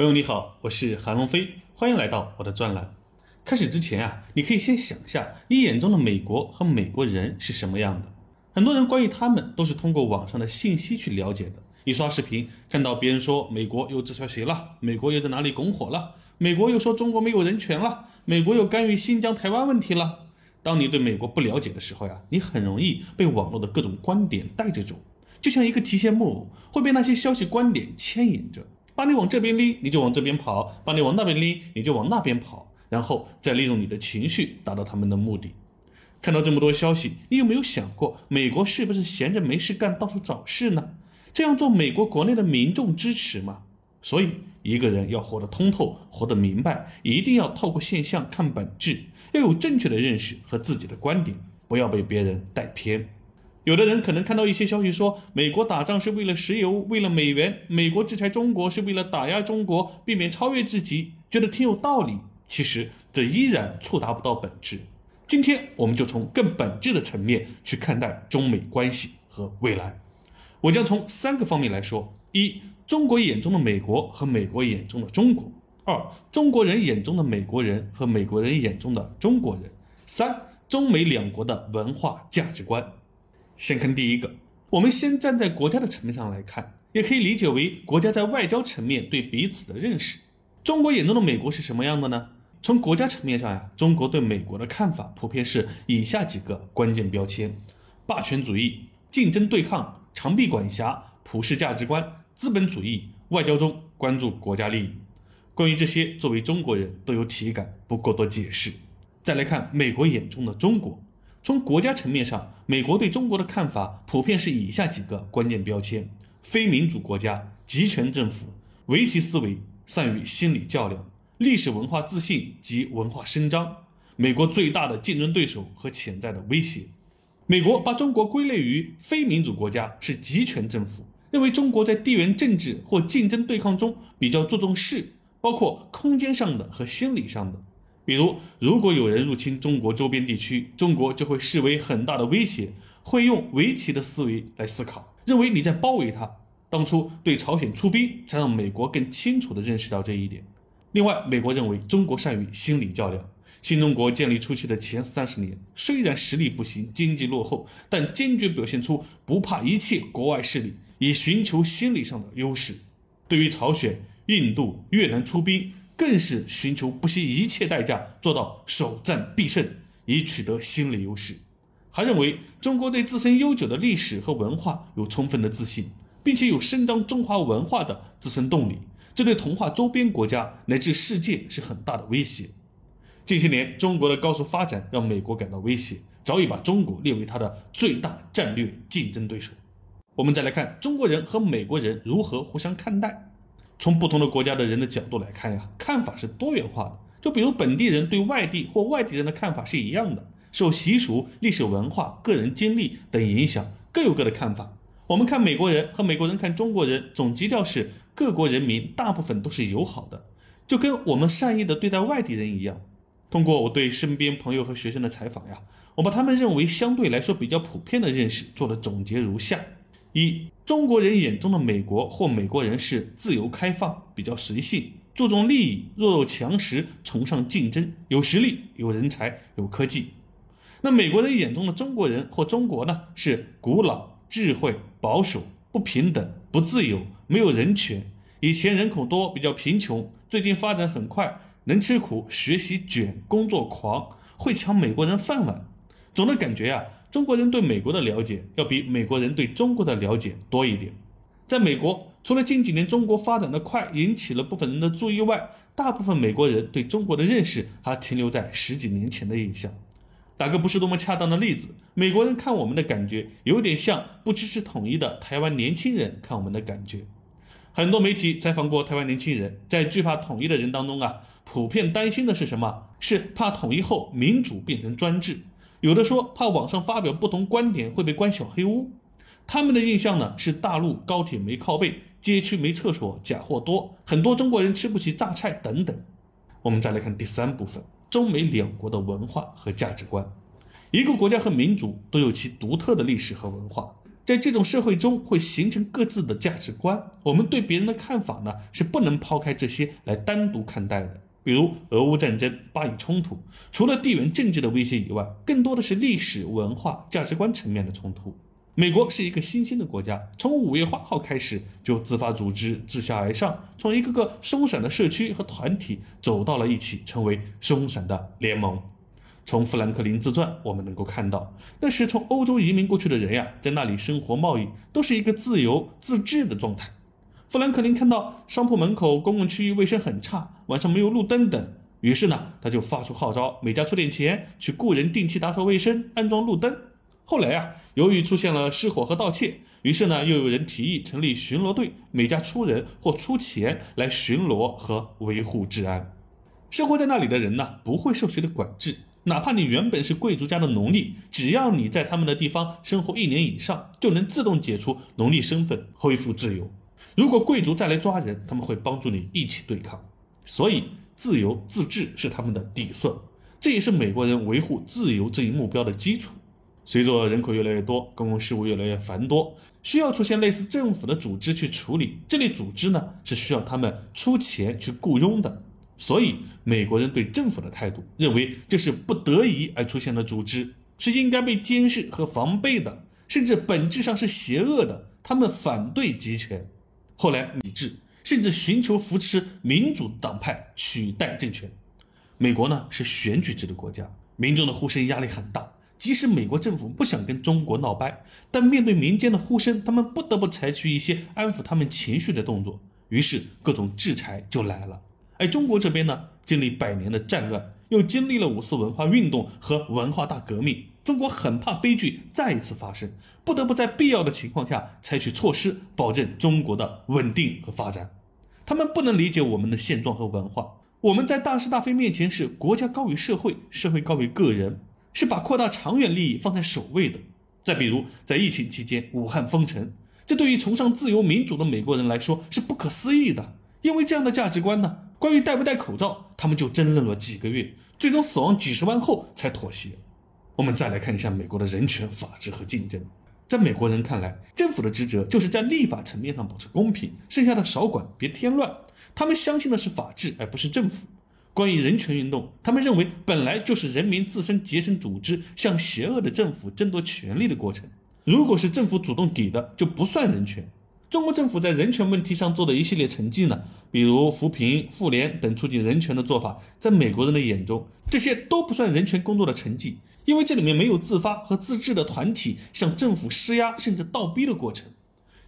朋友你好，我是韩龙飞，欢迎来到我的专栏。开始之前啊，你可以先想一下你眼中的美国和美国人是什么样的。很多人关于他们都是通过网上的信息去了解的。一刷视频，看到别人说美国又制裁谁了，美国又在哪里拱火了，美国又说中国没有人权了，美国又干预新疆、台湾问题了。当你对美国不了解的时候呀，你很容易被网络的各种观点带着走，就像一个提线木偶，会被那些消息观点牵引着。把你往这边拎，你就往这边跑；把你往那边拎，你就往那边跑，然后再利用你的情绪达到他们的目的。看到这么多消息，你有没有想过，美国是不是闲着没事干，到处找事呢？这样做，美国国内的民众支持吗？所以，一个人要活得通透，活得明白，一定要透过现象看本质，要有正确的认识和自己的观点，不要被别人带偏。有的人可能看到一些消息说，美国打仗是为了石油，为了美元；美国制裁中国是为了打压中国，避免超越自己，觉得挺有道理。其实这依然触达不到本质。今天我们就从更本质的层面去看待中美关系和未来。我将从三个方面来说：一、中国眼中的美国和美国眼中的中国；二、中国人眼中的美国人和美国人眼中的中国人；三、中美两国的文化价值观。先看第一个，我们先站在国家的层面上来看，也可以理解为国家在外交层面对彼此的认识。中国眼中的美国是什么样的呢？从国家层面上呀，中国对美国的看法普遍是以下几个关键标签：霸权主义、竞争对抗、长臂管辖、普世价值观、资本主义、外交中关注国家利益。关于这些，作为中国人都有体感，不过多解释。再来看美国眼中的中国。从国家层面上，美国对中国的看法普遍是以下几个关键标签：非民主国家、集权政府、围棋思维、善于心理较量、历史文化自信及文化伸张。美国最大的竞争对手和潜在的威胁。美国把中国归类于非民主国家，是集权政府，认为中国在地缘政治或竞争对抗中比较注重势，包括空间上的和心理上的。比如，如果有人入侵中国周边地区，中国就会视为很大的威胁，会用围棋的思维来思考，认为你在包围他。当初对朝鲜出兵，才让美国更清楚地认识到这一点。另外，美国认为中国善于心理较量。新中国建立初期的前三十年，虽然实力不行，经济落后，但坚决表现出不怕一切国外势力，以寻求心理上的优势。对于朝鲜、印度、越南出兵。更是寻求不惜一切代价做到首战必胜，以取得心理优势。还认为中国对自身悠久的历史和文化有充分的自信，并且有伸张中华文化的自身动力，这对同化周边国家乃至世界是很大的威胁。近些年，中国的高速发展让美国感到威胁，早已把中国列为它的最大战略竞争对手。我们再来看中国人和美国人如何互相看待。从不同的国家的人的角度来看呀，看法是多元化的。就比如本地人对外地或外地人的看法是一样的，受习俗、历史文化、个人经历等影响，各有各的看法。我们看美国人和美国人看中国人，总基调是各国人民大部分都是友好的，就跟我们善意的对待外地人一样。通过我对身边朋友和学生的采访呀，我把他们认为相对来说比较普遍的认识做了总结如下。一中国人眼中的美国或美国人是自由开放、比较随性、注重利益、弱肉强食、崇尚竞争、有实力、有人才、有科技。那美国人眼中的中国人或中国呢？是古老、智慧、保守、不平等、不自由、没有人权。以前人口多，比较贫穷，最近发展很快，能吃苦、学习卷、工作狂，会抢美国人饭碗。总的感觉呀。中国人对美国的了解要比美国人对中国的了解多一点。在美国，除了近几年中国发展的快引起了部分人的注意外，大部分美国人对中国的认识还停留在十几年前的印象。打个不是多么恰当的例子，美国人看我们的感觉有点像不支持统一的台湾年轻人看我们的感觉。很多媒体采访过台湾年轻人，在惧怕统一的人当中啊，普遍担心的是什么？是怕统一后民主变成专制。有的说怕网上发表不同观点会被关小黑屋，他们的印象呢是大陆高铁没靠背，街区没厕所，假货多，很多中国人吃不起榨菜等等。我们再来看第三部分，中美两国的文化和价值观。一个国家和民族都有其独特的历史和文化，在这种社会中会形成各自的价值观。我们对别人的看法呢，是不能抛开这些来单独看待的。比如俄乌战争、巴以冲突，除了地缘政治的威胁以外，更多的是历史文化、价值观层面的冲突。美国是一个新兴的国家，从五月花号开始就自发组织、自下而上，从一个个松散的社区和团体走到了一起，成为松散的联盟。从富兰克林自传我们能够看到，那时从欧洲移民过去的人呀，在那里生活、贸易都是一个自由自治的状态。富兰克林看到商铺门口、公共区域卫生很差，晚上没有路灯等，于是呢，他就发出号召，每家出点钱去雇人定期打扫卫生、安装路灯。后来啊，由于出现了失火和盗窃，于是呢，又有人提议成立巡逻队，每家出人或出钱来巡逻和维护治安。生活在那里的人呢，不会受谁的管制，哪怕你原本是贵族家的奴隶，只要你在他们的地方生活一年以上，就能自动解除奴隶身份，恢复自由。如果贵族再来抓人，他们会帮助你一起对抗。所以，自由自治是他们的底色，这也是美国人维护自由这一目标的基础。随着人口越来越多，公共事务越来越繁多，需要出现类似政府的组织去处理。这类组织呢，是需要他们出钱去雇佣的。所以，美国人对政府的态度，认为这是不得已而出现的组织，是应该被监视和防备的，甚至本质上是邪恶的。他们反对集权。后来，理智甚至寻求扶持民主党派取代政权。美国呢是选举制的国家，民众的呼声压力很大。即使美国政府不想跟中国闹掰，但面对民间的呼声，他们不得不采取一些安抚他们情绪的动作。于是，各种制裁就来了。而中国这边呢，经历百年的战乱，又经历了五四文化运动和文化大革命。中国很怕悲剧再一次发生，不得不在必要的情况下采取措施，保证中国的稳定和发展。他们不能理解我们的现状和文化。我们在大是大非面前是国家高于社会，社会高于个人，是把扩大长远利益放在首位的。再比如，在疫情期间，武汉封城，这对于崇尚自由民主的美国人来说是不可思议的。因为这样的价值观呢，关于戴不戴口罩，他们就争论了几个月，最终死亡几十万后才妥协。我们再来看一下美国的人权、法治和竞争。在美国人看来，政府的职责就是在立法层面上保持公平，剩下的少管，别添乱。他们相信的是法治，而不是政府。关于人权运动，他们认为本来就是人民自身结成组织，向邪恶的政府争夺权力的过程。如果是政府主动给的，就不算人权。中国政府在人权问题上做的一系列成绩呢，比如扶贫、妇联等促进人权的做法，在美国人的眼中，这些都不算人权工作的成绩，因为这里面没有自发和自治的团体向政府施压甚至倒逼的过程。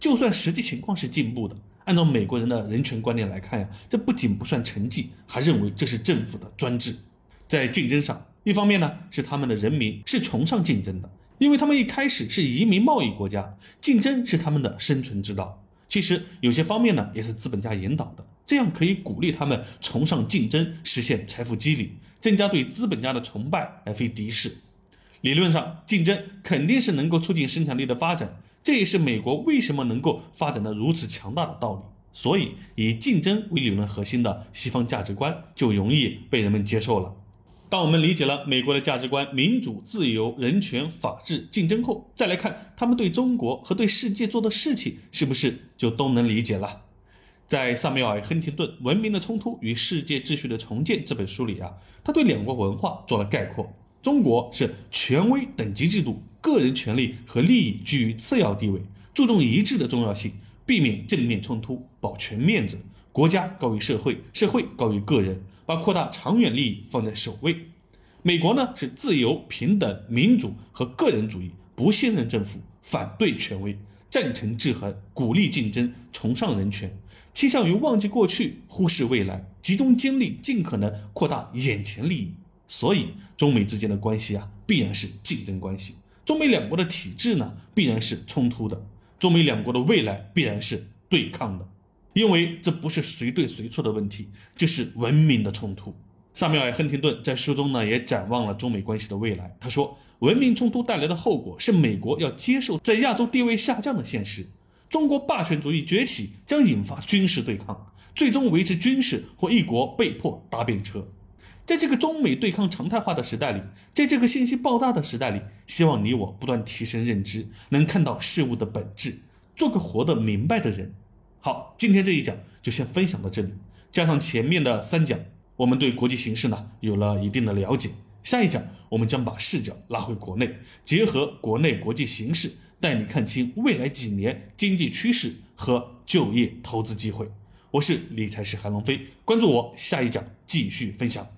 就算实际情况是进步的，按照美国人的人权观念来看呀，这不仅不算成绩，还认为这是政府的专制。在竞争上，一方面呢是他们的人民是崇尚竞争的。因为他们一开始是移民贸易国家，竞争是他们的生存之道。其实有些方面呢，也是资本家引导的，这样可以鼓励他们崇尚竞争，实现财富积累，增加对资本家的崇拜而非敌视。理论上，竞争肯定是能够促进生产力的发展，这也是美国为什么能够发展的如此强大的道理。所以，以竞争为理论核心的西方价值观就容易被人们接受了。当我们理解了美国的价值观——民主、自由、人权、法治、竞争后，再来看他们对中国和对世界做的事情，是不是就都能理解了？在萨缪尔·亨廷顿《文明的冲突与世界秩序的重建》这本书里啊，他对两国文化做了概括：中国是权威等级制度，个人权利和利益居于次要地位，注重一致的重要性，避免正面冲突，保全面子。国家高于社会，社会高于个人，把扩大长远利益放在首位。美国呢是自由、平等、民主和个人主义，不信任政府，反对权威，赞成制衡，鼓励竞争，崇尚人权，倾向于忘记过去，忽视未来，集中精力尽可能扩大眼前利益。所以，中美之间的关系啊，必然是竞争关系；中美两国的体制呢，必然是冲突的；中美两国的未来必然是对抗的。因为这不是谁对谁错的问题，这是文明的冲突。萨缪尔·亨廷顿在书中呢也展望了中美关系的未来。他说，文明冲突带来的后果是美国要接受在亚洲地位下降的现实。中国霸权主义崛起将引发军事对抗，最终维持军事或一国被迫搭便车。在这个中美对抗常态化的时代里，在这个信息爆炸的时代里，希望你我不断提升认知，能看到事物的本质，做个活得明白的人。好，今天这一讲就先分享到这里，加上前面的三讲，我们对国际形势呢有了一定的了解。下一讲我们将把视角拉回国内，结合国内国际形势，带你看清未来几年经济趋势和就业投资机会。我是理财师韩龙飞，关注我，下一讲继续分享。